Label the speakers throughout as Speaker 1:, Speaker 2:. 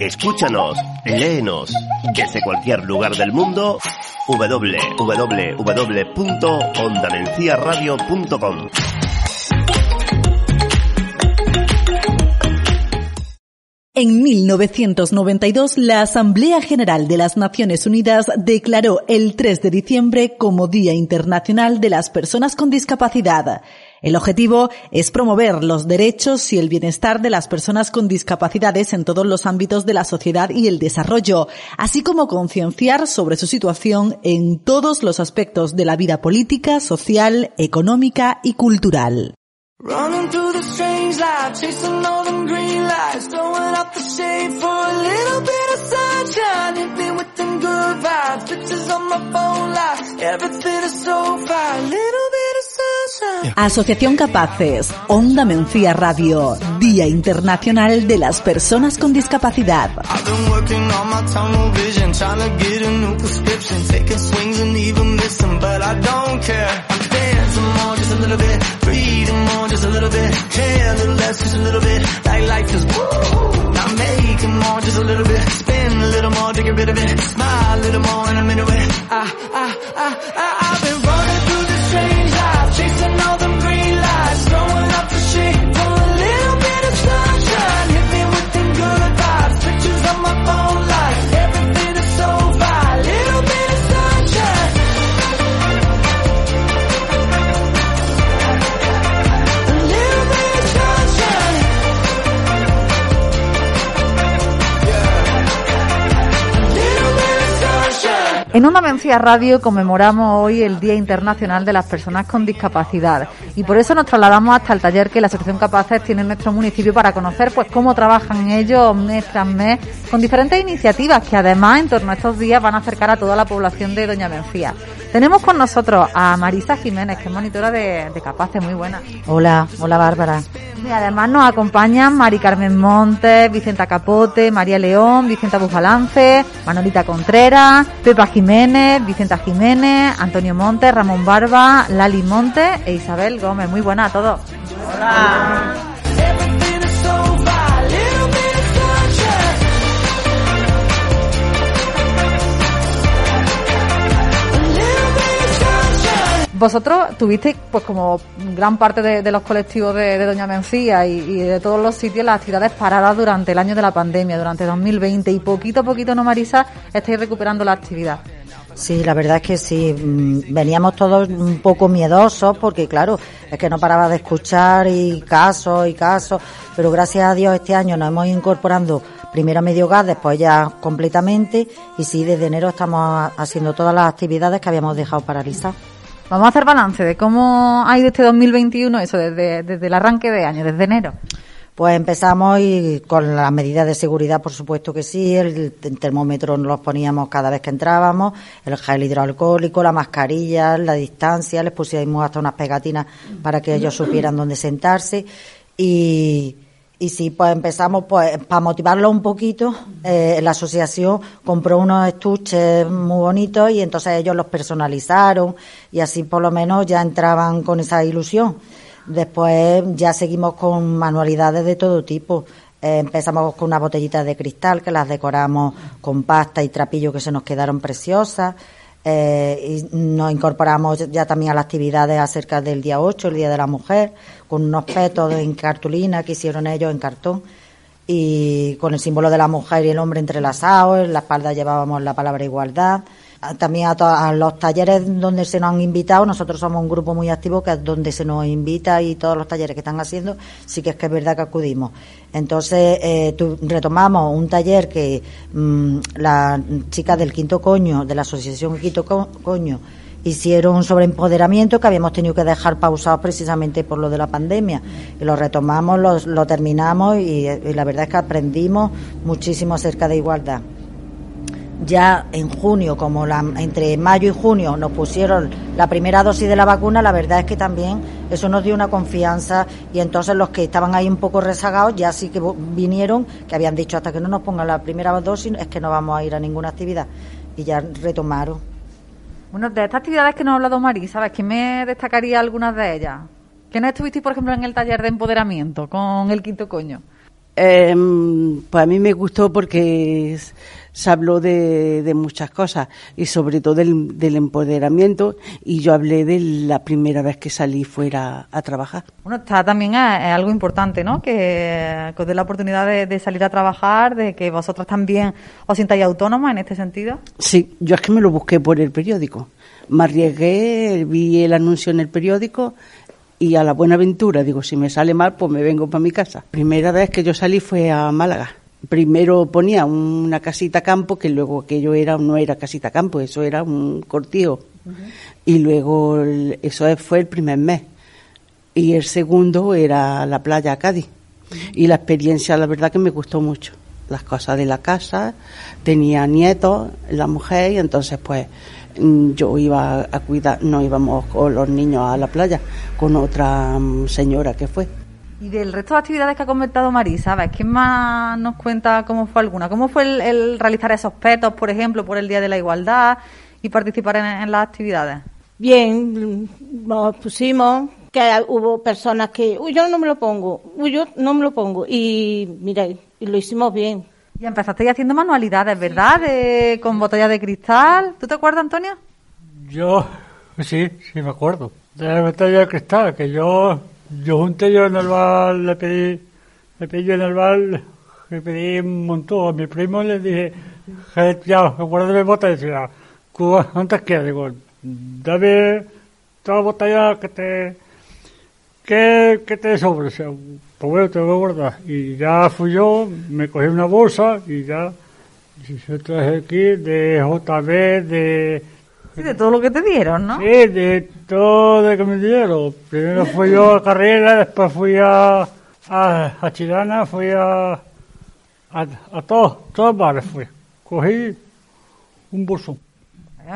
Speaker 1: Escúchanos, léenos, desde cualquier lugar del mundo, www.ondamenciaradio.com.
Speaker 2: En 1992, la Asamblea General de las Naciones Unidas declaró el 3 de diciembre como Día Internacional de las Personas con Discapacidad. El objetivo es promover los derechos y el bienestar de las personas con discapacidades en todos los ámbitos de la sociedad y el desarrollo, así como concienciar sobre su situación en todos los aspectos de la vida política, social, económica y cultural. Running through the strange life, chasing all them green lights, throwing out the shade for a little bit of sunshine. Hit me with them good vibes, pictures on my phone lights, everything is so fine, little bit of sunshine. Asociación Capaces, Onda Mencía Radio, Día Internacional de las Personas con Discapacidad. I've been working on my tunnel vision, trying to get a new prescription, taking swings and even missing, but I don't care. I'm dancing more, just a little bit, just a care a little less, just a little bit, like life is woo. Now making more, just a little bit, spin a little more to get rid of it, smile a little more in a minute. I, I, I, I, I've En Onda Mencía Radio conmemoramos hoy el Día Internacional de las Personas con Discapacidad y por eso nos trasladamos hasta el taller que la Asociación Capaces tiene en nuestro municipio para conocer pues cómo trabajan ellos mes tras mes con diferentes iniciativas que además en torno a estos días van a acercar a toda la población de Doña Mencía. Tenemos con nosotros a Marisa Jiménez, que es monitora de, de Capaces, muy buena.
Speaker 3: Hola, hola Bárbara.
Speaker 2: Y además nos acompañan Mari Carmen Montes, Vicenta Capote, María León, Vicenta Bufalance, Manolita Contreras, Pepa Jiménez, Vicenta Jiménez, Antonio Montes, Ramón Barba, Lali Montes e Isabel Gómez. Muy buena a todos. Hola. Vosotros tuvisteis, pues como gran parte de, los colectivos de, Doña Mencía y, de todos los sitios, las actividades paradas durante el año de la pandemia, durante 2020, y poquito a poquito, ¿no, Marisa? Estáis recuperando la actividad.
Speaker 3: Sí, la verdad es que sí. Mm, veníamos todos un poco miedosos porque, claro, es que no paraba de escuchar y casos y casos, pero gracias a Dios este año nos hemos incorporando primero a medio gas, después ya completamente y sí, desde enero estamos haciendo todas las actividades que habíamos dejado paralizadas.
Speaker 2: Vamos a hacer balance de cómo ha ido este 2021, eso desde, desde el arranque de año, desde enero.
Speaker 3: Pues empezamos y con las medidas de seguridad, por supuesto que sí, el, termómetro nos los poníamos cada vez que entrábamos, el gel hidroalcohólico, la mascarilla, la distancia, les pusimos hasta unas pegatinas para que ellos supieran dónde sentarse y y sí, pues empezamos, pues para motivarlo un poquito, eh, la asociación compró unos estuches muy bonitos y entonces ellos los personalizaron y así por lo menos ya entraban con esa ilusión. Después ya seguimos con manualidades de todo tipo. Eh, empezamos con unas botellitas de cristal que las decoramos con pasta y trapillo que se nos quedaron preciosas. Eh, y nos incorporamos ya también a las actividades acerca del día 8, el Día de la Mujer, con unos petos en cartulina que hicieron ellos en cartón y con el símbolo de la mujer y el hombre entrelazados, en la espalda llevábamos la palabra igualdad también a, los talleres donde se nos han invitado, nosotros somos un grupo muy activo que donde se nos invita y todos los talleres que están haciendo, sí que es que es verdad que acudimos. Entonces, eh, retomamos un taller que mm, las chicas del Quinto Coño, de la Asociación Quinto Coño, hicieron sobre empoderamiento que habíamos tenido que dejar pausado precisamente por lo de la pandemia. Y lo retomamos, lo, terminamos y la verdad es que aprendimos muchísimo acerca de igualdad ya en junio, como la, entre mayo y junio nos pusieron la primera dosis de la vacuna, la verdad es que también eso nos dio una confianza y entonces los que estaban ahí un poco rezagados ya sí que vinieron, que habían dicho hasta que no nos pongan la primera dosis es que no vamos a ir a ninguna actividad y ya retomaron.
Speaker 2: Bueno, de estas actividades que nos ha hablado Mari, ¿sabes? ¿Quién me destacaría algunas de ellas? ¿Que no estuvisteis, por ejemplo, en el taller de empoderamiento con el quinto coño?
Speaker 4: Em, pues a mí me gustó porque se habló de, muchas cosas y sobre todo del, empoderamiento y yo hablé de la primera vez que salí fuera a trabajar.
Speaker 5: Bueno, está también es, algo importante, ¿no? Que, os dé la oportunidad de, salir a trabajar, de que vosotras también os sintáis autónomas en este sentido.
Speaker 4: Sí, yo es que me lo busqué por el periódico. Me arriesgué, vi el anuncio en el periódico y a la buena aventura, digo, si me sale mal, pues me vengo para mi casa. Primera vez que yo salí fue a Málaga primero ponía una casita campo, que luego aquello era, no era casita campo, eso era un cortijo. Y luego eso fue el primer mes. Y el segundo era la playa Cádiz. Y la experiencia, la verdad que me gustó mucho. Las cosas de la casa, tenía nietos, la mujer, y entonces pues yo iba a cuidar, no íbamos con los niños a la playa, con otra mm, señora que fue.
Speaker 5: Y del resto de actividades que ha comentado Marisa, ¿sabes? ¿Quién más nos cuenta cómo fue alguna? ¿Cómo fue el, realizar esos petos, por ejemplo, por el Día de la Igualdad y participar en, las actividades?
Speaker 6: Bien, nos pusimos que hubo personas que, uy, yo no me lo pongo, uy, yo no me lo pongo. Y mira, y lo hicimos bien.
Speaker 5: Y empezasteis haciendo manualidades, ¿verdad? De, con botellas de cristal. ¿Tú te acuerdas, Antonio?
Speaker 7: Yo, sí, sí me acuerdo. De la botella de cristal, que yo yo junté yo en el bar, le pedí, le pedí en el bar, le pedí un montón. A mi primo le dije, ya, guárdame bota y decía, ¿cuántas quieres? Digo, dame toda botella que te, que, que te sobre. O sea, pues bueno, te voy a guardar. Y ya fui yo, me cogí una bolsa y ya, yo traje aquí de JB, de
Speaker 5: de todo lo que te dieron, ¿no?
Speaker 7: Sí, de todo lo que me dieron. Primero fui yo a carrera, después fui a, a, a Chilana, fui a, a, a todos, todos bares fui. Cogí un bolso.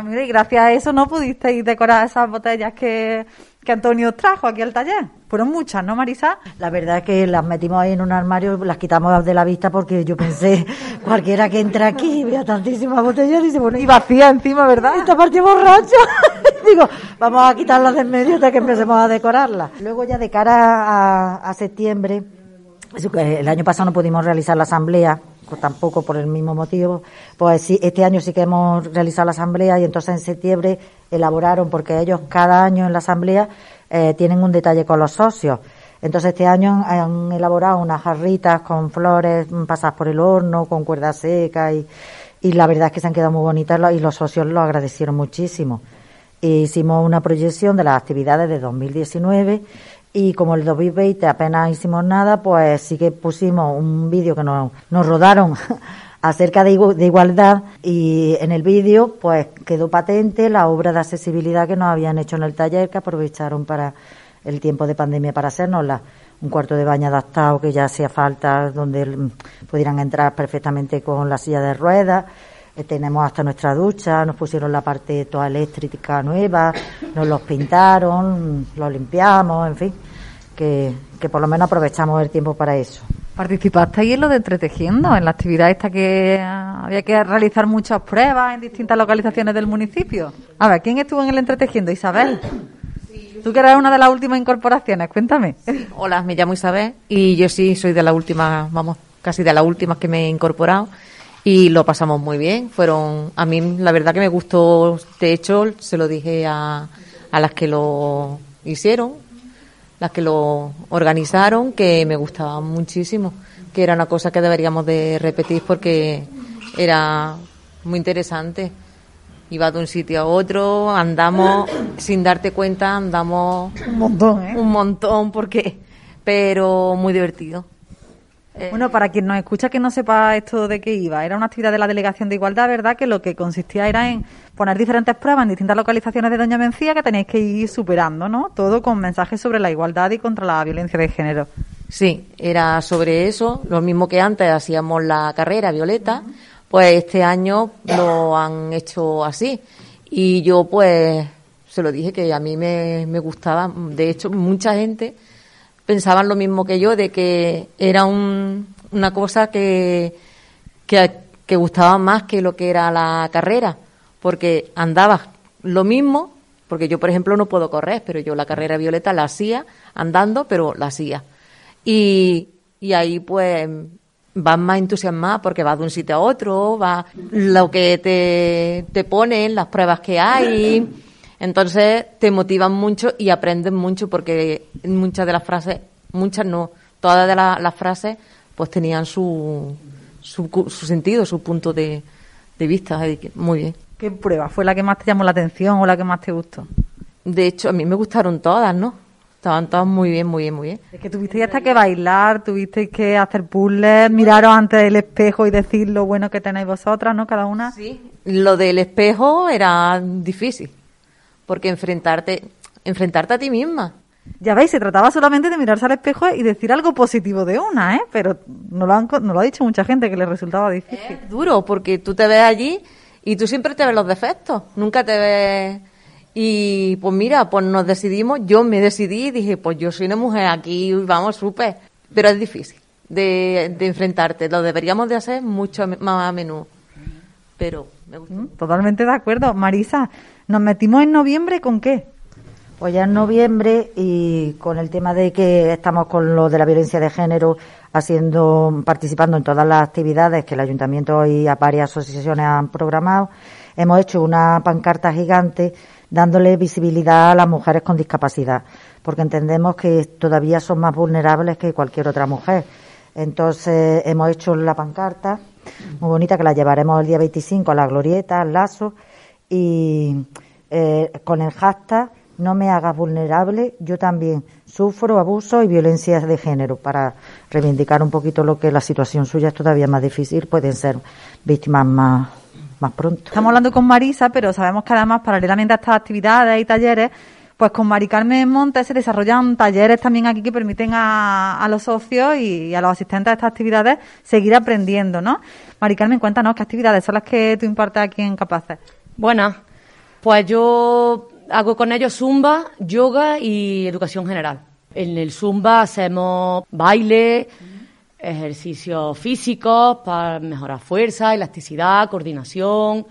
Speaker 5: Mira, y gracias a eso no pudisteis decorar esas botellas que, que Antonio trajo aquí al taller. Fueron muchas, ¿no, Marisa?
Speaker 3: La verdad es que las metimos ahí en un armario, las quitamos de la vista porque yo pensé, cualquiera que entre aquí vea tantísimas botellas, dice, bueno,
Speaker 5: y vacía encima, ¿verdad?
Speaker 3: Esta parte borracha. Digo, vamos a quitarlas de en medio hasta que empecemos a decorarlas. Luego ya de cara a, a septiembre, el año pasado no pudimos realizar la asamblea, pues tampoco por el mismo motivo, pues sí, este año sí que hemos realizado la asamblea y entonces en septiembre elaboraron, porque ellos cada año en la asamblea eh, tienen un detalle con los socios. Entonces este año han, elaborado unas jarritas con flores pasadas por el horno, con cuerda seca y, y la verdad es que se han quedado muy bonitas y los socios lo agradecieron muchísimo. hicimos una proyección de las actividades de 2019 y como el 2020 apenas hicimos nada, pues sí que pusimos un vídeo que nos, nos rodaron acerca de, igualdad. Y en el vídeo pues quedó patente la obra de accesibilidad que nos habían hecho en el taller que aprovecharon para el tiempo de pandemia para hacernosla. Un cuarto de baño adaptado que ya hacía falta donde mm, pudieran entrar perfectamente con la silla de ruedas eh, tenemos hasta nuestra ducha, nos pusieron la parte toda eléctrica nueva, nos los pintaron, los limpiamos, en fin, que, que por lo menos aprovechamos el tiempo para eso.
Speaker 5: ¿Participaste ahí en lo de entretejiendo, en la actividad esta que había que realizar muchas pruebas en distintas localizaciones del municipio? A ver, ¿quién estuvo en el entretejiendo? Isabel. Tú que eres una de las últimas incorporaciones, cuéntame.
Speaker 8: Hola, me llamo Isabel y yo sí soy de la última, vamos, casi de las últimas que me he incorporado y lo pasamos muy bien. Fueron, a mí la verdad que me gustó, de hecho, se lo dije a, a las que lo hicieron, las que lo organizaron, que me gustaba muchísimo, que era una cosa que deberíamos de repetir porque era muy interesante. Iba de un sitio a otro, andamos sin darte cuenta, andamos
Speaker 5: un montón, ¿eh?
Speaker 8: un montón porque, pero muy divertido.
Speaker 5: Eh, bueno, para quien nos escucha que no sepa esto de qué iba, era una actividad de la Delegación de Igualdad, ¿verdad? Que lo que consistía era en poner diferentes pruebas en distintas localizaciones de Doña Mencía que tenéis que ir superando, ¿no? Todo con mensajes sobre la igualdad y contra la violencia de género.
Speaker 8: Sí, era sobre eso, lo mismo que antes hacíamos la carrera Violeta, pues este año lo han hecho así. Y yo pues se lo dije que a mí me, me gustaba, de hecho mucha gente pensaban lo mismo que yo, de que era una cosa que, que, gustaba más que lo que era la carrera, porque andabas lo mismo, porque yo, por ejemplo, no puedo correr, pero yo la carrera violeta la hacía andando, pero la hacía. Y y ahí pues vas más entusiasmada porque vas de un sitio a otro, va lo que te, te ponen, las pruebas que hay. Entonces te motivan mucho y aprendes mucho porque muchas de las frases, muchas no, todas de la- las frases pues tenían su, su, su sentido, su punto de, de vista. Muy bien.
Speaker 5: ¿Qué prueba fue la que más te llamó la atención o la que más te gustó?
Speaker 8: De hecho, a mí me gustaron todas, ¿no? Estaban todas muy bien, muy bien, muy bien.
Speaker 5: Es que tuvisteis hasta que bailar, tuvisteis que hacer puzzles, miraros ante el espejo y decir lo bueno que tenéis vosotras, ¿no? Cada una.
Speaker 8: Sí. Lo del espejo era difícil, porque enfrentarte, enfrentarte a ti misma.
Speaker 5: Ya veis, se trataba solamente de mirarse al espejo y decir algo positivo de una, ¿eh? Pero no lo, han, no lo ha dicho mucha gente que le resultaba difícil.
Speaker 8: Es duro, porque tú te ves allí y tú siempre te ves los defectos, nunca te ves... Y pues mira, pues nos decidimos, yo me decidí y dije, pues yo soy una mujer aquí, vamos, súper. Pero es difícil de, de enfrentarte, lo deberíamos de hacer mucho más a menudo. Pero me gusta.
Speaker 5: Mm, Totalmente de acuerdo. Marisa, ¿nos metimos en noviembre con qué?
Speaker 3: Pues ya en noviembre y con el tema de que estamos con lo de la violencia de género haciendo, participando en todas las actividades que el ayuntamiento y a varias asociaciones han programado, hemos hecho una pancarta gigante dándole visibilidad a las mujeres con discapacidad, porque entendemos que todavía son más vulnerables que cualquier otra mujer. Entonces hemos hecho la pancarta muy bonita que la llevaremos el día 25 a la glorieta, al lazo y eh, con el hashtag no me hagas vulnerable, yo también sufro abuso y violencias de género para reivindicar un poquito lo que la situación suya es todavía más difícil, pueden ser víctimas más, más pronto.
Speaker 5: Estamos hablando con Marisa, pero sabemos que además, paralelamente a estas actividades y talleres, pues con Mari Carmen Montes se desarrollan talleres también aquí que permiten a, a los socios y a los asistentes a estas actividades seguir aprendiendo, ¿no? Mari Carmen, cuéntanos qué actividades son las que tú impartes aquí en Capaces.
Speaker 9: Buenas. Pues yo hago con ellos zumba, yoga y educación general. En el zumba hacemos baile, ejercicios físicos para mejorar fuerza, elasticidad, coordinación.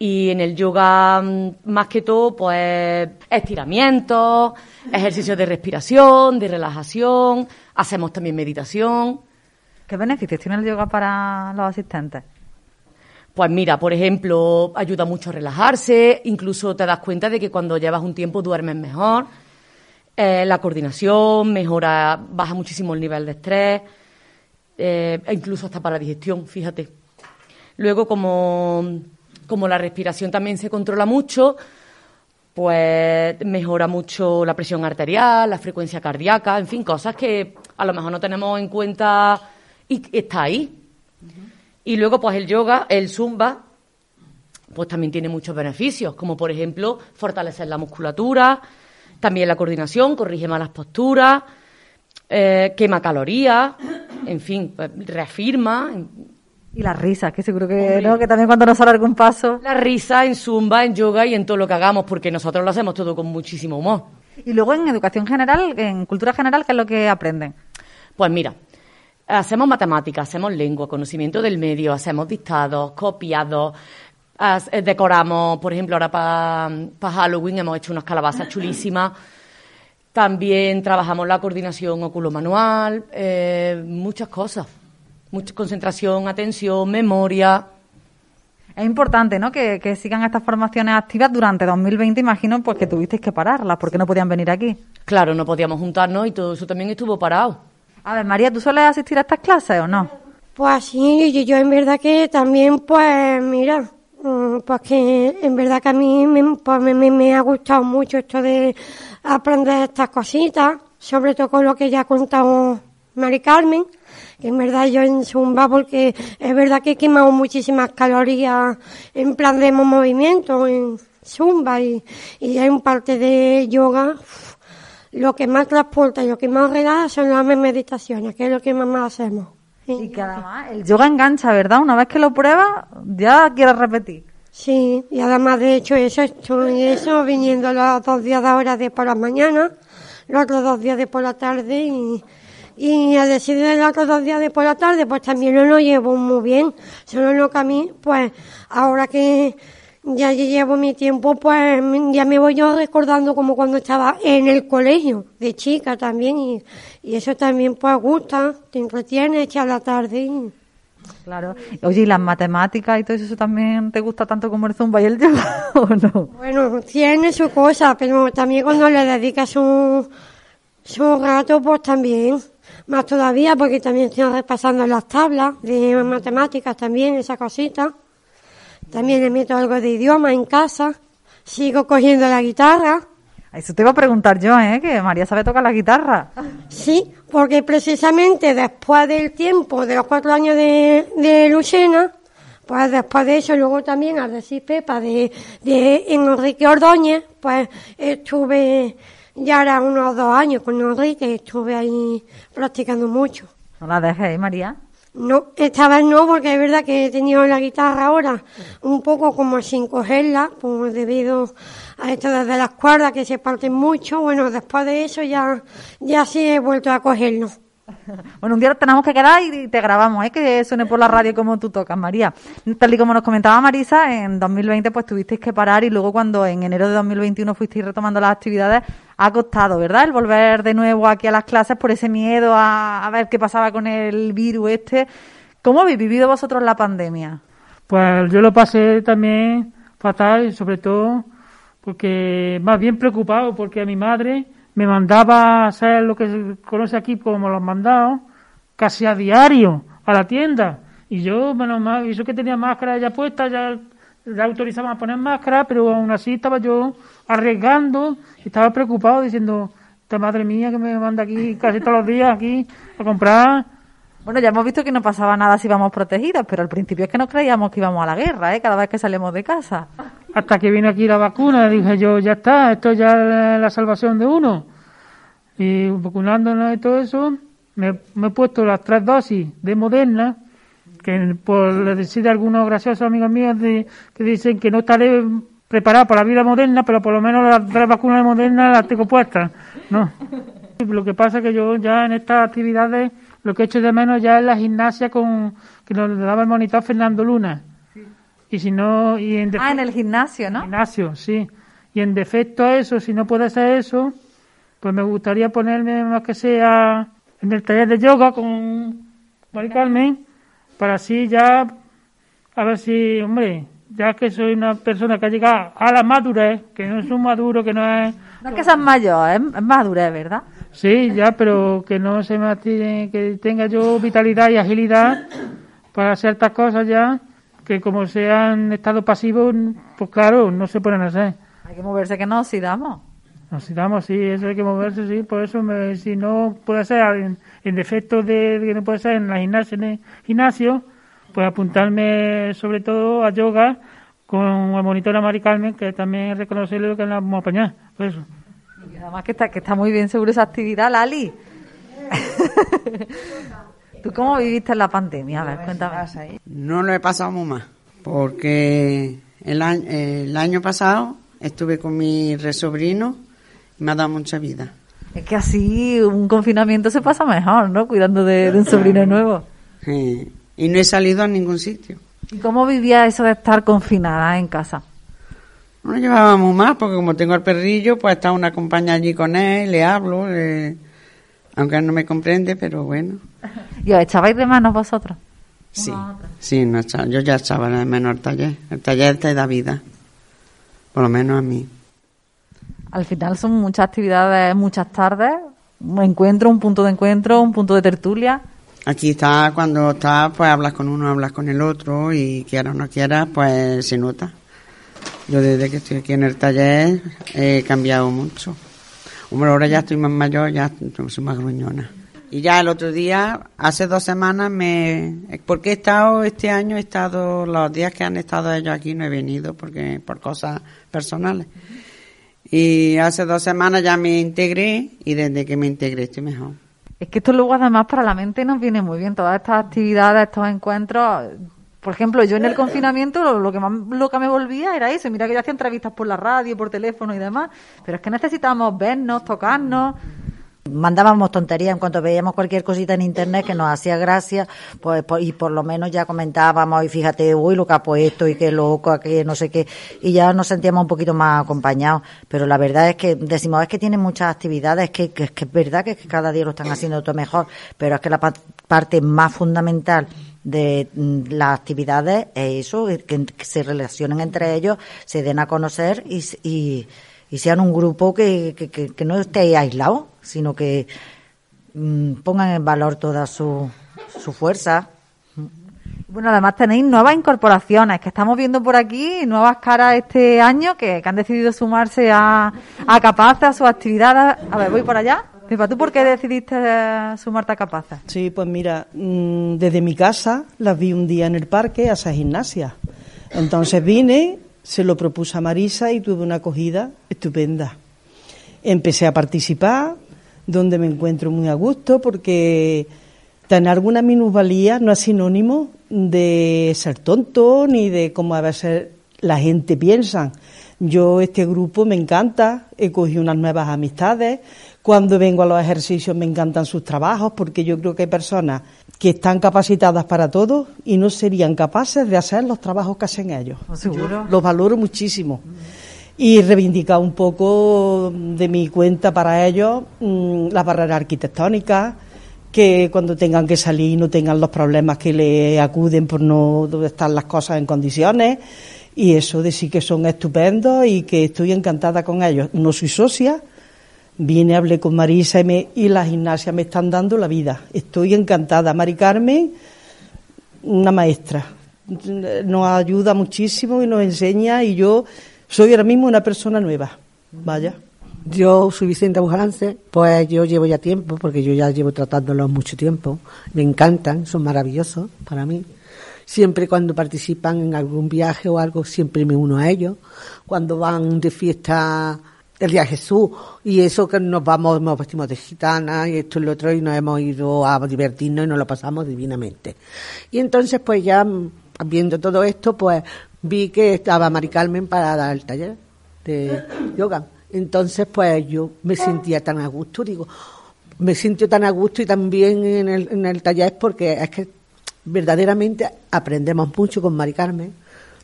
Speaker 9: Y en el yoga, mm, más que todo, pues estiramientos, ejercicios de respiración, de relajación. Hacemos también meditación.
Speaker 5: ¿Qué beneficios tiene el yoga para los asistentes?
Speaker 9: Pues mira, por ejemplo, ayuda mucho a relajarse, incluso te das cuenta de que cuando llevas un tiempo duermes mejor, eh, la coordinación mejora, baja muchísimo el nivel de estrés, eh, e incluso hasta para la digestión, fíjate. Luego, como, como la respiración también se controla mucho, pues mejora mucho la presión arterial, la frecuencia cardíaca, en fin, cosas que a lo mejor no tenemos en cuenta y está ahí. Y luego, pues el yoga, el zumba, pues también tiene muchos beneficios, como por ejemplo fortalecer la musculatura, también la coordinación, corrige malas posturas, eh, quema calorías, en fin, pues, reafirma.
Speaker 5: Y la risa, que seguro que, ¿no? que también cuando nos sale algún paso.
Speaker 9: La risa en zumba, en yoga y en todo lo que hagamos, porque nosotros lo hacemos todo con muchísimo humor.
Speaker 5: Y luego en educación general, en cultura general, ¿qué es lo que aprenden?
Speaker 9: Pues mira, hacemos matemáticas, hacemos lengua, conocimiento del medio, hacemos dictados, copiados, eh, decoramos, por ejemplo, ahora para Halloween hemos hecho unas calabazas chulísimas. También trabajamos la coordinación oculomanual, eh, muchas cosas. Mucha concentración, atención, memoria.
Speaker 5: Es importante, ¿no? Que, que sigan estas formaciones activas durante 2020. Imagino, pues que tuvisteis que pararlas porque no podían venir aquí.
Speaker 9: Claro, no podíamos juntarnos y todo eso también estuvo parado.
Speaker 5: A ver, María, ¿tú sueles asistir a estas clases o no?
Speaker 10: Pues sí, yo, yo en verdad que también, pues mira, mm, pues que en verdad que a mí me, pues, me, me- ha gustado mucho esto de aprender estas cositas, sobre todo con lo que ya ha contado Mari Carmen, que en verdad yo en Zumba, porque es verdad que he quemado muchísimas calorías en plan de movimiento en Zumba y, y en parte de yoga. Lo que más transporta y lo que más relaja son las meditaciones, que es lo que más hacemos.
Speaker 5: Y que además el yoga engancha, ¿verdad? Una vez que lo pruebas, ya quieres repetir.
Speaker 10: Sí, y además de hecho eso, estoy eso viniendo los dos días de ahora de por la mañana, los otros dos días de por la tarde y, y al decidir los otros dos días de por la tarde pues también no lo llevo muy bien, solo lo que a mí pues ahora que ya llevo mi tiempo, pues ya me voy yo recordando como cuando estaba en el colegio, de chica también, y, y eso también pues gusta, te entretiene, echa la tarde. y-
Speaker 5: Claro. Oye, ¿y las matemáticas y todo eso también te gusta tanto como el zumba y el yoga o no?
Speaker 10: Bueno, tiene su cosa, pero también cuando le dedicas su, su rato, pues también. Más todavía, porque también estoy repasando las tablas de matemáticas también, esa cosita. También le meto algo de idioma en casa. Sigo cogiendo la guitarra.
Speaker 5: Eso te iba a preguntar yo, ¿eh? Que María sabe tocar la guitarra.
Speaker 10: Sí, porque precisamente después del tiempo de los cuatro años de, de Lucena, pues después de eso, luego también al decir Pepa de, de Enrique Ordóñez, pues estuve ya ahora unos dos años con Enrique, estuve ahí practicando mucho.
Speaker 5: No la dejes, ¿eh, María.
Speaker 10: No, esta vez no, porque es verdad que he tenido la guitarra ahora un poco como sin cogerla, pues debido a esto desde las cuerdas que se parten mucho. Bueno, después de eso ya, ya sí he vuelto a cogerlo.
Speaker 5: Bueno, un día tenemos que quedar y te grabamos, ¿eh? que suene por la radio como tú tocas, María. Tal y como nos comentaba Marisa, en 2020 pues tuvisteis que parar y luego cuando en enero de 2021 fuisteis retomando las actividades, ha costado, ¿verdad? El volver de nuevo aquí a las clases por ese miedo a, ver qué pasaba con el virus este. ¿Cómo habéis vivido vosotros la pandemia?
Speaker 11: Pues yo lo pasé también fatal, sobre todo porque más bien preocupado, porque a mi madre me mandaba a hacer lo que se conoce aquí como los mandados, casi a diario, a la tienda. Y yo, menos mal, y que tenía máscara ya puesta, ya le autorizaban a poner máscara, pero aún así estaba yo arriesgando, y estaba preocupado diciendo, esta madre mía que me manda aquí casi todos los días aquí a comprar.
Speaker 5: Bueno, ya hemos visto que no pasaba nada si íbamos protegidas, pero al principio es que no creíamos que íbamos a la guerra, ¿eh? Cada vez que salimos de casa.
Speaker 11: hasta que vino aquí la vacuna, dije yo, ya está, esto ya es la salvación de uno. Y vacunándonos y todo eso, me, me he puesto las tres dosis de Moderna, que por decir algunos graciosos amigos míos de- que dicen que no estaré preparado para la vida moderna, pero por lo menos las tres vacunas de Moderna las tengo puestas. No. Lo que pasa es que yo ya en estas actividades lo que he hecho de menos ya es la gimnasia con que nos daba el monitor Fernando Luna. Y si no, y en
Speaker 5: Ah, en el gimnasio, ¿no?
Speaker 11: Gimnasio, sí. Y en defecto a eso, si no puede ser eso, pues me gustaría ponerme más que sea en el taller de yoga con Mari Carmen, para así ya, a ver si, hombre, ya que soy una persona que ha llegado a la madurez, que no es un maduro, que no es...
Speaker 5: No es que seas mayor, es, madurez, ¿verdad?
Speaker 11: Sí, ya, pero que no se me atire- que tenga yo vitalidad y agilidad para ciertas cosas ya, que como sean estado pasivos, pues claro, no se pueden hacer.
Speaker 5: Hay que moverse que no oxidamos.
Speaker 11: Nos damos, sí, eso hay que moverse, sí, por eso me- si no puede ser en, defecto de, de que no puede ser en la gimnasia, en el gimnasio, pues apuntarme sobre todo a yoga con la monitora Mari Carmen, que también es reconocerle que la vamos a apañar, por eso.
Speaker 5: Y además que está, que está muy bien seguro esa actividad, Lali. ¿Tú cómo viviste la pandemia? A ver, cuéntame.
Speaker 12: No lo he pasado muy mal, porque el año, el año pasado estuve con mi resobrino y me ha dado mucha vida.
Speaker 5: Es que así un confinamiento se pasa mejor, ¿no? Cuidando de, de un sobrino nuevo.
Speaker 12: Sí. Y no he salido a ningún sitio.
Speaker 5: ¿Y cómo vivía eso de estar confinada en casa?
Speaker 12: No lo llevábamos más, porque como tengo al perrillo, pues está una compañía allí con él, le hablo, le- aunque él no me comprende, pero bueno.
Speaker 5: ¿Y os echabais de manos vosotros?
Speaker 12: Sí, sí, no yo ya echaba de menos el taller. El taller te da vida, por lo menos a mí.
Speaker 5: Al final son muchas actividades, muchas tardes, un encuentro, un punto de encuentro, un punto de tertulia.
Speaker 12: Aquí está, cuando estás, pues hablas con uno, hablas con el otro y quieras o no quieras, pues se nota. Yo desde que estoy aquí en el taller he cambiado mucho. Hombre, ahora ya estoy más mayor, ya soy más gruñona. Y ya el otro día, hace dos semanas, me... Porque he estado, este año he estado, los días que han estado ellos aquí no he venido porque por cosas personales. Y hace dos semanas ya me integré y desde que me integré estoy mejor.
Speaker 5: Es que esto luego además para la mente nos viene muy bien, todas estas actividades, estos encuentros. Por ejemplo, yo en el confinamiento lo, lo que más loca me volvía era eso. Mira que yo hacía entrevistas por la radio, por teléfono y demás. Pero es que necesitamos vernos, tocarnos.
Speaker 3: Mandábamos tonterías en cuanto veíamos cualquier cosita en internet que nos hacía gracia, pues, pues, y por lo menos ya comentábamos y fíjate, uy, lo que ha puesto y qué loco, que no sé qué, y ya nos sentíamos un poquito más acompañados. Pero la verdad es que decimos, es que tienen muchas actividades, que, que, es verdad que, cada día lo están haciendo todo mejor, pero es que la parte más fundamental de mm, las actividades es eso, que, se relacionen entre ellos, se den a conocer y, y, y sean un grupo que, que, que no esté aislado, sino que mm, pongan en valor toda su, su fuerza.
Speaker 5: Bueno, además tenéis nuevas incorporaciones, que estamos viendo por aquí, nuevas caras este año que, han decidido sumarse a, a Capaza, a su actividad. A ver, voy por allá. Pepa, ¿tú por qué decidiste eh, sumarte a Capaza?
Speaker 13: Sí, pues mira, mm, desde mi casa las vi un día en el parque a esa gimnasia. Entonces vine, se lo propuse a Marisa y tuve una acogida estupenda. Empecé a participar, donde me encuentro muy a gusto porque tener alguna minusvalía no es sinónimo de ser tonto ni de cómo a veces la gente piensa. Yo este grupo me encanta, he cogido unas nuevas amistades, cuando vengo a los ejercicios me encantan sus trabajos porque yo creo que hay personas que están capacitadas para todo y no serían capaces de hacer los trabajos que hacen ellos.
Speaker 5: ¿Seguro?
Speaker 13: los valoro muchísimo y reivindicar un poco de mi cuenta para ellos mm, las barreras arquitectónicas, que cuando tengan que salir no tengan los problemas que le acuden por no estar las cosas en condiciones. Y eso de sí que son estupendos y que estoy encantada con ellos. No soy socia, vine, hablé con Marisa y, me, y la gimnasia me están dando la vida. Estoy encantada. Mari Carmen, una maestra. Nos ayuda muchísimo y nos enseña y yo soy ahora mismo una persona nueva. Vaya.
Speaker 14: Yo soy Vicente Bujalance, pues yo llevo ya tiempo, porque yo ya llevo tratándolos mucho tiempo. Me encantan, son maravillosos para mí. Siempre cuando participan en algún viaje o algo, siempre me uno a ellos. Cuando van de fiesta el día de Jesús y eso que nos vamos, nos vestimos de gitana y esto y lo otro y nos hemos ido a divertirnos y nos lo pasamos divinamente. Y entonces pues ya viendo todo esto pues vi que estaba Mari Carmen para dar el taller de yoga. Entonces, pues yo me sentía tan a gusto, digo, me siento tan a gusto y también en el, en el taller porque es que verdaderamente aprendemos mucho con Mari Carmen,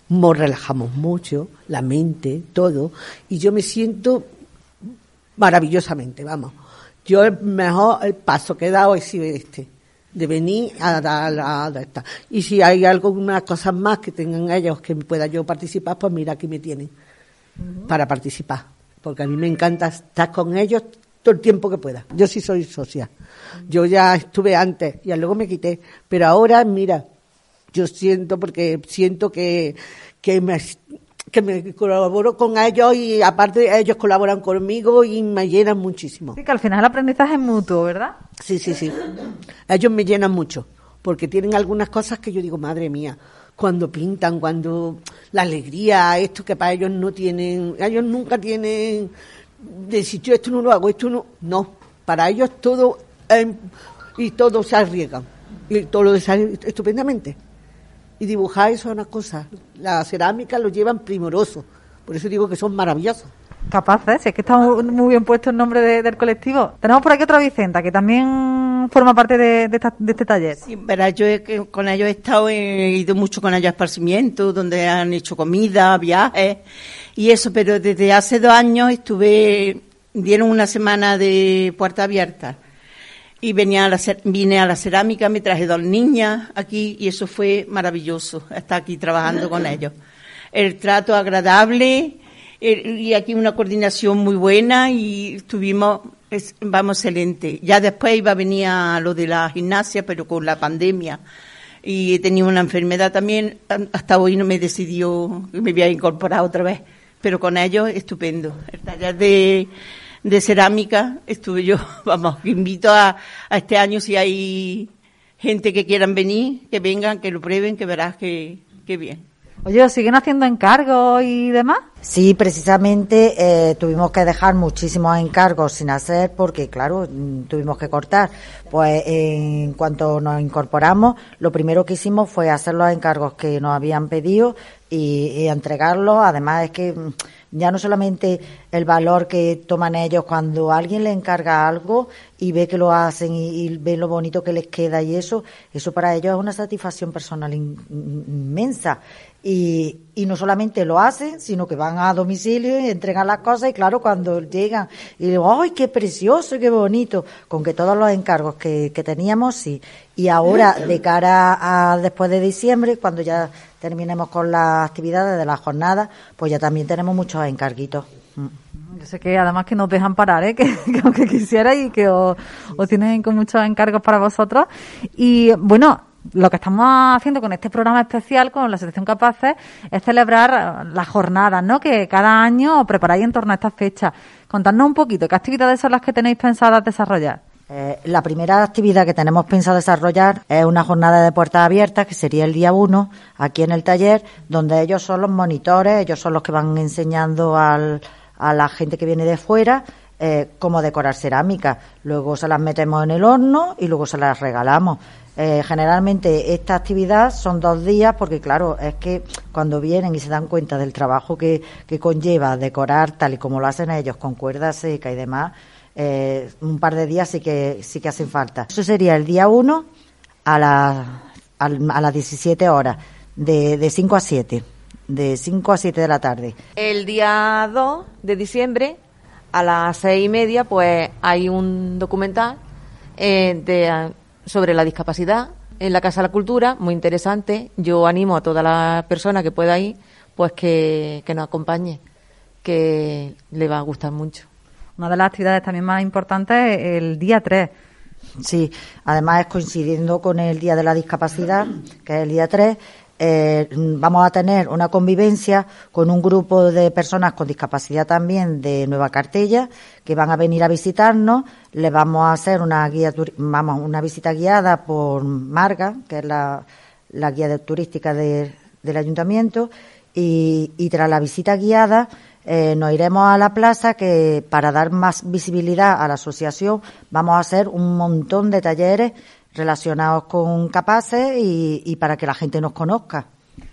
Speaker 14: nos relajamos mucho, la mente, todo, y yo me siento maravillosamente, vamos. Yo el mejor el paso que he dado es este de venir a dar a, esta. Y si hay algunas cosas más que tengan ellos que pueda yo participar, pues mira, aquí me tienen para participar. Porque a mí me encanta estar con ellos todo el tiempo que pueda. Yo sí soy socia. Yo ya estuve antes y luego me quité. Pero ahora, mira, yo siento, porque siento que, que me, que me colaboro con ellos y aparte ellos colaboran conmigo y me llenan muchísimo.
Speaker 5: Sí, que al final el aprendizaje es mutuo, ¿verdad?
Speaker 14: Sí, sí, sí. Ellos me llenan mucho porque tienen algunas cosas que yo digo, madre mía, cuando pintan, cuando la alegría, esto que para ellos no tienen, ellos nunca tienen decir yo esto no lo hago, esto no, no, para ellos todo y todo se arriesgan y todo lo sale estupendamente y dibujar eso es una cosa. La cerámica lo llevan primoroso. Por eso digo que son maravillosos.
Speaker 5: Capaces, es que está muy bien puesto el nombre del colectivo. Tenemos por aquí otra Vicenta que también forma parte de, este taller.
Speaker 15: Sí, verá, yo con ellos he estado, he ido mucho con ellos a esparcimientos, donde han hecho comida, viajes y eso, pero desde hace dos años estuve, dieron una semana de puerta abierta y venía a la, vine a la cerámica, me traje dos niñas aquí y eso fue maravilloso, estar aquí trabajando con ellos. El trato agradable y aquí una coordinación muy buena y estuvimos, vamos, excelente. Ya después iba a venir a lo de la gimnasia, pero con la pandemia y he tenido una enfermedad también, hasta hoy no me decidió, me voy a incorporar otra vez, pero con ellos estupendo. El taller de de cerámica estuve yo, vamos, invito a, a este año si hay gente que quieran venir, que vengan, que lo prueben, que verás que, que bien.
Speaker 5: Oye, ¿siguen haciendo encargos y demás?
Speaker 3: Sí, precisamente eh, tuvimos que dejar muchísimos encargos sin hacer porque, claro, mm, tuvimos que cortar. Pues en cuanto nos incorporamos, lo primero que hicimos fue hacer los encargos que nos habían pedido y, y entregarlos. Además es que mm, ya no solamente el valor que toman ellos cuando alguien le encarga algo y ve que lo hacen y, ve lo bonito que les queda y eso, eso para ellos es una satisfacción personal in- inmensa. Y, y no solamente lo hacen, sino que van a domicilio y entregan las cosas y claro, cuando llegan y digo, ¡ay, qué precioso, qué bonito! Con que todos los encargos que, que teníamos, sí. Y ahora, de cara a después de diciembre, cuando ya terminemos con las actividades de la jornada, pues ya también tenemos muchos encarguitos. Mm.
Speaker 5: Yo sé que además que no os dejan parar, ¿eh? que, que aunque quisiera y que os, os tienen con muchos encargos para vosotros. Y bueno, lo que estamos haciendo con este programa especial, con la Asociación Capaces, es celebrar las jornadas, ¿no? Que cada año preparáis en torno a estas fechas. Contadnos un poquito, ¿qué actividades son las que tenéis pensadas desarrollar?
Speaker 3: Eh, la primera actividad que tenemos pensado desarrollar es una jornada de puertas abiertas, que sería el día 1, aquí en el taller, donde ellos son los monitores, ellos son los que van enseñando al, a la gente que viene de fuera eh, cómo decorar cerámica. Luego se las metemos en el horno y luego se las regalamos. Eh, generalmente esta actividad son dos días porque claro, es que cuando vienen y se dan cuenta del trabajo que, que conlleva decorar tal y como lo hacen ellos con cuerda seca y demás, eh, un par de días sí que sí que hacen falta. Eso sería el día 1 a, la, al- a las 17 horas, de, de 5 a 7, de 5 a 7 de la tarde.
Speaker 8: El día 2 de diciembre, a las seis y media, pues hay un documental eh, de, ah, sobre la discapacidad en la Casa de la Cultura, muy interesante. Yo animo a toda la persona que pueda ir, pues que, que nos acompañe, que le va a gustar mucho.
Speaker 5: Una de las actividades también más importantes es el día 3.
Speaker 3: Sí, además es coincidiendo con el Día de la Discapacidad, que es el día 3. Eh, vamos a tener una convivencia con un grupo de personas con discapacidad también de Nueva Cartella que van a venir a visitarnos. Les vamos a hacer una guía, una visita guiada por Marga, que es la, guía turística de- del ayuntamiento, y, y tras la visita guiada eh, nos iremos a la plaza que para dar más visibilidad a la asociación vamos a hacer un montón de talleres relacionados con capaces y, y para que la gente nos conozca.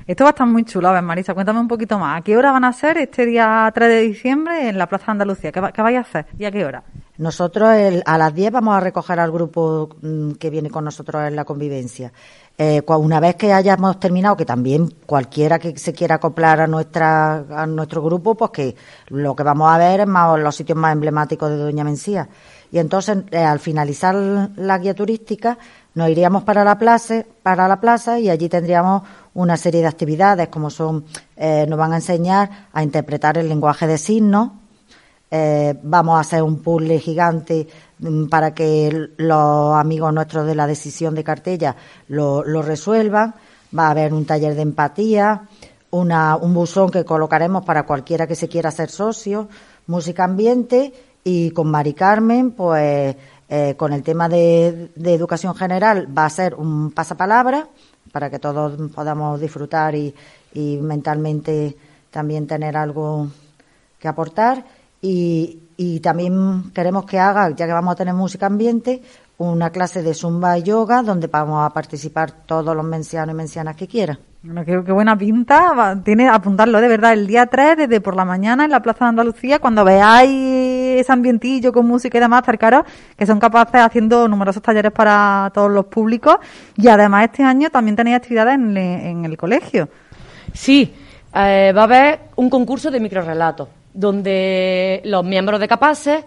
Speaker 5: Esto va a estar muy chulo. A ver, Marisa, cuéntame un poquito más. ¿A qué hora van a ser este día 3 de diciembre en la Plaza de Andalucía? ¿Qué, va- qué vais a hacer y a qué hora?
Speaker 3: Nosotros el- a las 10 vamos a recoger al grupo mm, que viene con nosotros en la convivencia. Eh, una vez que hayamos terminado, que también cualquiera que se quiera acoplar a nuestra a nuestro grupo, pues que lo que vamos a ver es más los sitios más emblemáticos de Doña Mencía. Y entonces, eh, al finalizar la guía turística, nos iríamos para la plaza, para la plaza y allí tendríamos una serie de actividades, como son, eh, nos van a enseñar a interpretar el lenguaje de signos, eh, vamos a hacer un puzzle gigante mm, para que los amigos nuestros de la decisión de cartella lo, lo resuelvan. Va a haber un taller de empatía, una, un buzón que colocaremos para cualquiera que se quiera hacer socio, música ambiente y con Mari Carmen, pues eh, con el tema de, de educación general va a ser un pasapalabra para que todos podamos disfrutar y, mentalmente también tener algo que aportar. Y también queremos que haga, ya que vamos a tener música ambiente, una clase de zumba y yoga donde vamos a participar todos los mencianos y mencianas que quieran.
Speaker 5: Bueno, qué, qué buena pinta. Va- Tiene apuntarlo de verdad el día 3 desde por la mañana en la Plaza de Andalucía. Cuando veáis ese ambientillo con música y demás, acercaros, que son capaces haciendo numerosos talleres para todos los públicos. Y además este año también tenéis actividades en, le- en el colegio.
Speaker 9: Sí, eh, va a haber un concurso de microrelatos donde los miembros de Capaces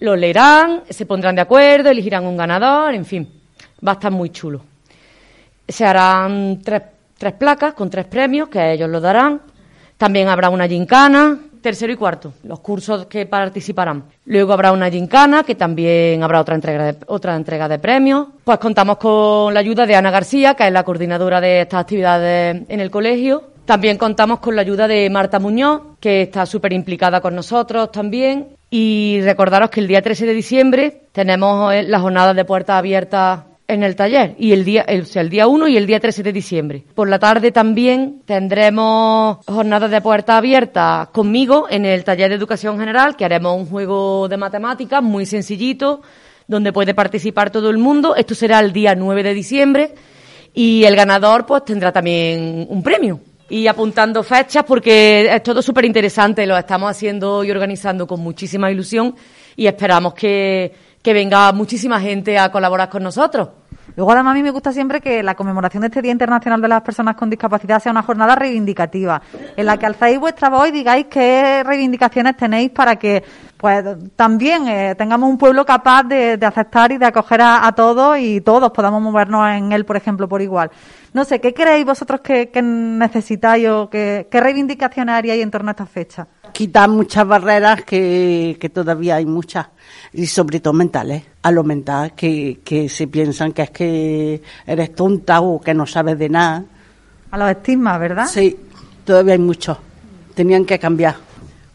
Speaker 9: lo leerán, se pondrán de acuerdo, elegirán un ganador, en fin, va a estar muy chulo. Se harán tres, tres placas con tres premios que ellos lo darán. También habrá una gincana, tercero y cuarto, los cursos que participarán. Luego habrá una gincana, que también habrá otra entrega de, otra entrega de premios. Pues contamos con la ayuda de Ana García, que es la coordinadora de estas actividades en el colegio. También contamos con la ayuda de Marta Muñoz, que está súper implicada con nosotros también. Y recordaros que el día 13 de diciembre tenemos eh, las jornadas de puertas abiertas en el taller y el día, o sea, el día 1 y el día 13 de diciembre. Por la tarde también tendremos jornadas de puerta abierta conmigo en el taller de educación general, que haremos un juego de matemáticas muy sencillito, donde puede participar todo el mundo. Esto será el día 9 de diciembre y el ganador pues tendrá también un premio. Y apuntando fechas porque es todo súper interesante, lo estamos haciendo y organizando con muchísima ilusión y esperamos que, que venga muchísima gente a colaborar con nosotros.
Speaker 5: Luego, además, a mí me gusta siempre que la conmemoración de este Día Internacional de las Personas con Discapacidad sea una jornada reivindicativa, en la que alzáis vuestra voz y digáis qué reivindicaciones tenéis para que pues también eh, tengamos un pueblo capaz de, de aceptar y de acoger a, a, todos y todos podamos movernos en él, por ejemplo, por igual. No sé, ¿qué creéis vosotros que, que necesitáis o que, qué reivindicaciones haríais en torno a esta fecha?
Speaker 4: Quitar muchas barreras que, que todavía hay muchas y sobre todo mentales, a lo mental, que, que se piensan que es que eres tonta o que no sabes de nada.
Speaker 5: A los estigmas, ¿verdad?
Speaker 4: Sí, todavía hay muchos. Tenían que cambiar.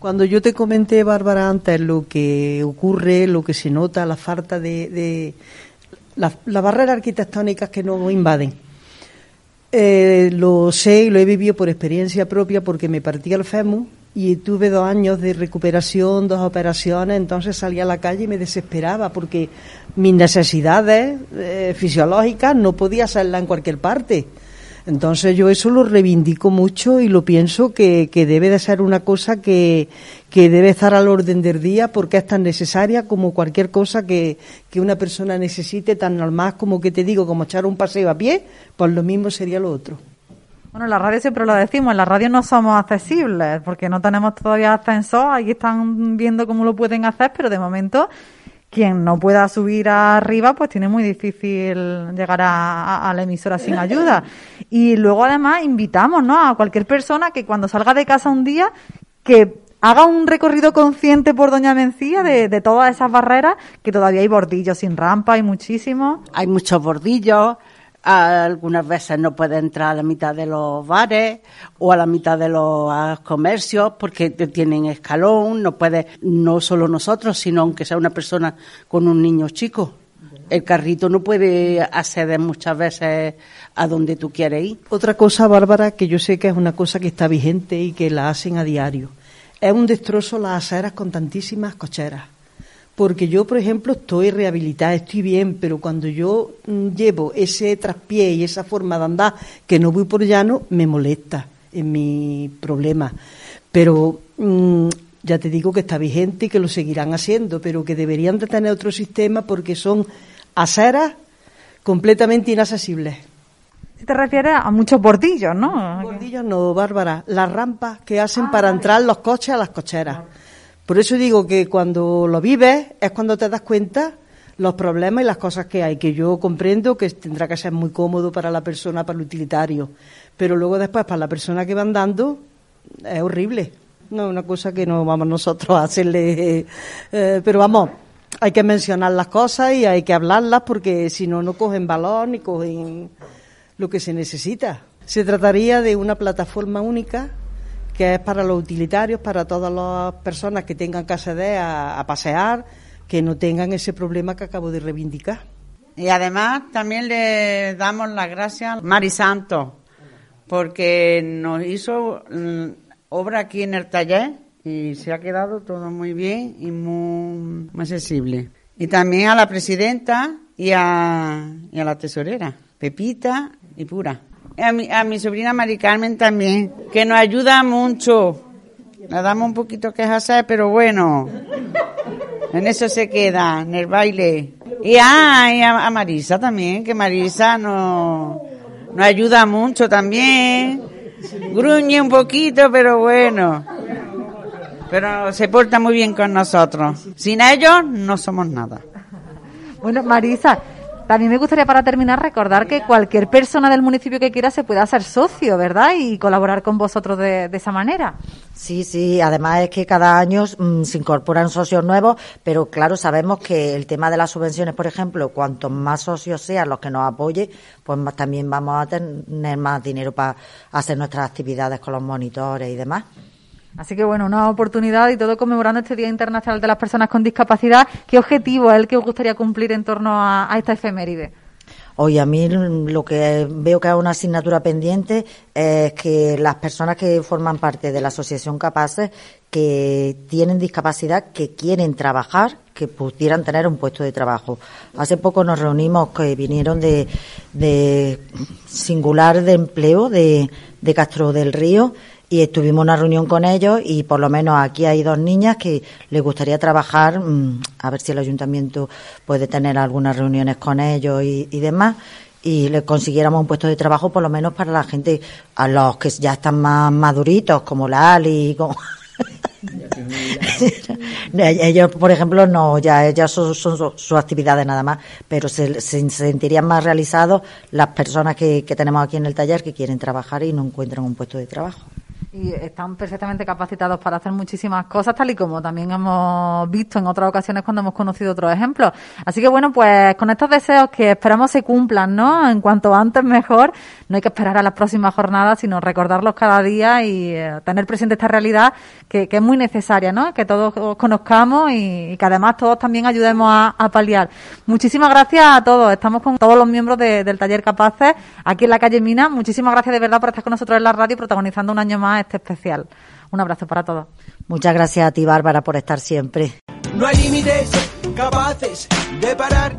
Speaker 13: Cuando yo te comenté, Bárbara, antes lo que ocurre, lo que se nota, la falta de, de las la barreras arquitectónicas que nos invaden. Eh, lo sé y lo he vivido por experiencia propia porque me partí el fémur y tuve dos años de recuperación, dos operaciones, entonces salí a la calle y me desesperaba porque mis necesidades eh, fisiológicas no podía hacerlas en cualquier parte. Entonces yo eso lo reivindico mucho y lo pienso que, que debe de ser una cosa que, que, debe estar al orden del día porque es tan necesaria como cualquier cosa que, que una persona necesite, tan normal como que te digo, como echar un paseo a pie, pues lo mismo sería lo otro.
Speaker 5: Bueno, en la radio siempre lo decimos, en la radio no somos accesibles porque no tenemos todavía ascensor, ahí están viendo cómo lo pueden hacer, pero de momento quien no pueda subir arriba, pues tiene muy difícil llegar a, a, la emisora sin ayuda. Y luego además invitamos, ¿no? A cualquier persona que cuando salga de casa un día, que haga un recorrido consciente por Doña Mencía de, de todas esas barreras, que todavía hay bordillos sin rampa, hay muchísimos.
Speaker 4: Hay muchos bordillos, algunas veces no puede entrar a la mitad de los bares o a la mitad de los comercios porque tienen escalón, no puede, no solo nosotros, sino aunque sea una persona con un niño chico. El carrito no puede acceder muchas veces a donde tú quieres ir.
Speaker 13: Otra cosa, Bárbara, que yo sé que es una cosa que está vigente y que la hacen a diario. Es un destrozo las aceras con tantísimas cocheras porque yo, por ejemplo, estoy rehabilitada, estoy bien, pero cuando yo mm, llevo ese traspié y esa forma de andar que no voy por llano, me molesta en mi problema. Pero mmm, ya te digo que está vigente y que lo seguirán haciendo, pero que deberían de tener otro sistema porque son aceras completamente inaccesibles.
Speaker 5: Si te refieres a muchos bordillos, ¿no?
Speaker 13: Bordillos no, Bárbara, las rampas que hacen ah, para vale. entrar los coches a las cocheras. Por eso digo que cuando lo vives es cuando te das cuenta los problemas y las cosas que hay, que yo comprendo que tendrá que ser muy cómodo para la persona, para el utilitario, pero luego después para la persona que va andando es horrible. No es una cosa que no vamos nosotros a hacerle, eh, pero vamos, hay que mencionar las cosas y hay que hablarlas porque si no, no cogen valor ni cogen lo que se necesita. Se trataría de una plataforma única que es para los utilitarios, para todas las personas que tengan que acceder a, pasear, que no tengan ese problema que acabo de reivindicar.
Speaker 12: Y además también le damos las gracias a Mari Santos, porque nos hizo mm, obra aquí en el taller y se ha quedado todo muy bien y muy, muy accesible. Y también a la presidenta y a, y a la tesorera, Pepita y Pura. A mi, a mi sobrina Mari Carmen también, que nos ayuda mucho. Le damos un poquito que hacer, pero bueno, en eso se queda, en el baile. Y, ah, y a, a Marisa también, que Marisa nos, nos ayuda mucho también. Gruñe un poquito, pero bueno. Pero se porta muy bien con nosotros. Sin ellos no somos nada.
Speaker 5: Bueno, Marisa, también me gustaría para terminar recordar que cualquier persona del municipio que quiera se puede hacer socio, ¿verdad? Y colaborar con vosotros de, de esa manera.
Speaker 3: Sí, sí, además es que cada año mmm, se incorporan socios nuevos, pero claro, sabemos que el tema de las subvenciones, por ejemplo, cuanto más socios sean los que nos apoyen, pues más, también vamos a tener más dinero para hacer nuestras actividades con los monitores y demás.
Speaker 5: Así que bueno, una oportunidad y todo conmemorando este Día Internacional de las Personas con Discapacidad. ¿Qué objetivo es el que os gustaría cumplir en torno a, esta efeméride?
Speaker 3: Hoy a mí lo que veo que es una asignatura pendiente es que las personas que forman parte de la Asociación Capaces, que tienen discapacidad, que quieren trabajar, que pudieran tener un puesto de trabajo. Hace poco nos reunimos que vinieron de, singular de empleo de Castro del Río y estuvimos en una reunión con ellos y por lo menos aquí hay dos niñas que les gustaría trabajar, mm, a ver si el ayuntamiento puede tener algunas reuniones con ellos y, demás y le consiguiéramos un puesto de trabajo por lo menos para la gente a los que ya están más maduritos como la Ali ellos por ejemplo no ya ellas son, son su- sus actividades nada más pero se, se sentirían más realizados las personas que tenemos aquí en el taller que quieren trabajar y no encuentran un puesto de trabajo
Speaker 5: y están perfectamente capacitados para hacer muchísimas cosas, tal y como también hemos visto en otras ocasiones cuando hemos conocido otros ejemplos. Así que bueno, pues con estos deseos que esperamos se cumplan, ¿no? En cuanto antes mejor, no hay que esperar a las próximas jornadas, sino recordarlos cada día y eh, tener presente esta realidad que, que es muy necesaria, ¿no? Que todos conozcamos y, que además todos también ayudemos a, a paliar. Muchísimas gracias a todos. Estamos con todos los miembros de- del taller Capaces aquí en la calle Mina. Muchísimas gracias de verdad por estar con nosotros en la radio protagonizando un año más este especial. Un abrazo para todos.
Speaker 3: muchas gracias a ti Bárbara por estar siempre
Speaker 16: No hay límites capaces de parar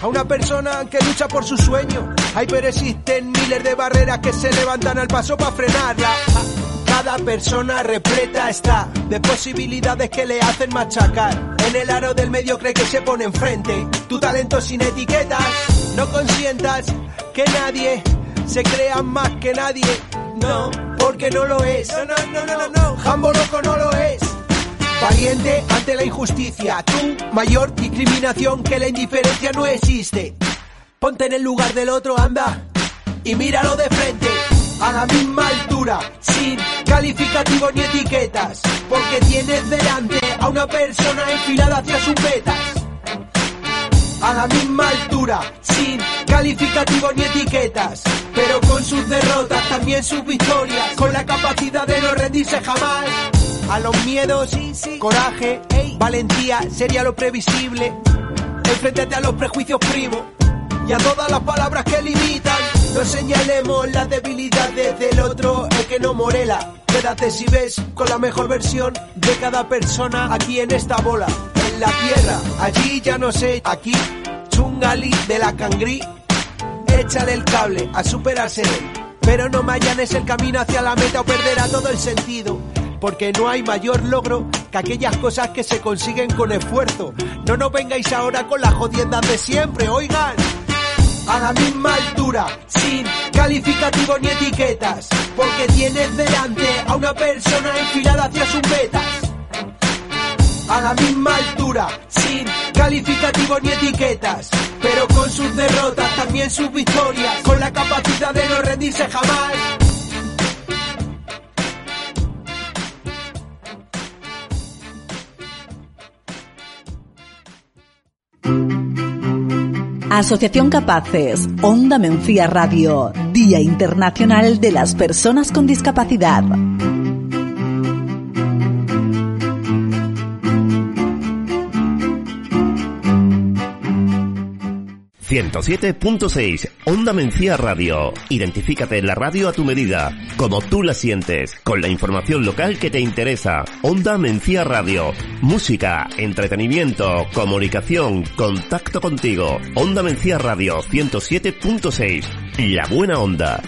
Speaker 16: a una persona que lucha por su sueño. Ay, pero existen miles de barreras que se levantan al paso para frenarla. Cada persona repleta está de posibilidades que le hacen machacar. En el aro del medio cree que se pone enfrente. Tu talento sin etiquetas. No consientas que nadie se crea más que nadie. No, porque no lo es. No, no, no, no, no, no. Jambo loco no lo es. Valiente ante la injusticia, tú, mayor discriminación que la indiferencia no existe. Ponte en el lugar del otro, anda, y míralo de frente, a la misma altura, sin calificativos ni etiquetas, porque tienes delante a una persona enfilada hacia sus metas. A la misma altura, sin calificativos ni etiquetas, pero con sus derrotas, también sus victorias, con la capacidad de no rendirse jamás. A los miedos, coraje, valentía sería lo previsible. Enfréntate a los prejuicios primos y a todas las palabras que limitan. No señalemos las debilidades del otro, el que no morela. Quédate si ves con la mejor versión de cada persona aquí en esta bola, en la tierra. Allí ya no sé, aquí, chungali de la cangrí. Échale el cable a superarse. Pero no me allanes el camino hacia la meta o perderá todo el sentido. Porque no hay mayor logro que aquellas cosas que se consiguen con esfuerzo. No nos vengáis ahora con las jodiendas de siempre, oigan. A la misma altura, sin calificativos ni etiquetas. Porque tienes delante a una persona enfilada hacia sus metas a la misma altura, sin calificativos ni etiquetas, pero con sus derrotas, también sus victorias, con la capacidad de no rendirse jamás.
Speaker 2: Asociación Capaces, Onda Mencía Radio, Día Internacional de las Personas con Discapacidad.
Speaker 1: 107.6 Onda Mencía Radio. Identifícate en la radio a tu medida, como tú la sientes, con la información local que te interesa. Onda Mencía Radio. Música, entretenimiento, comunicación, contacto contigo. Onda Mencía Radio 107.6. La buena onda.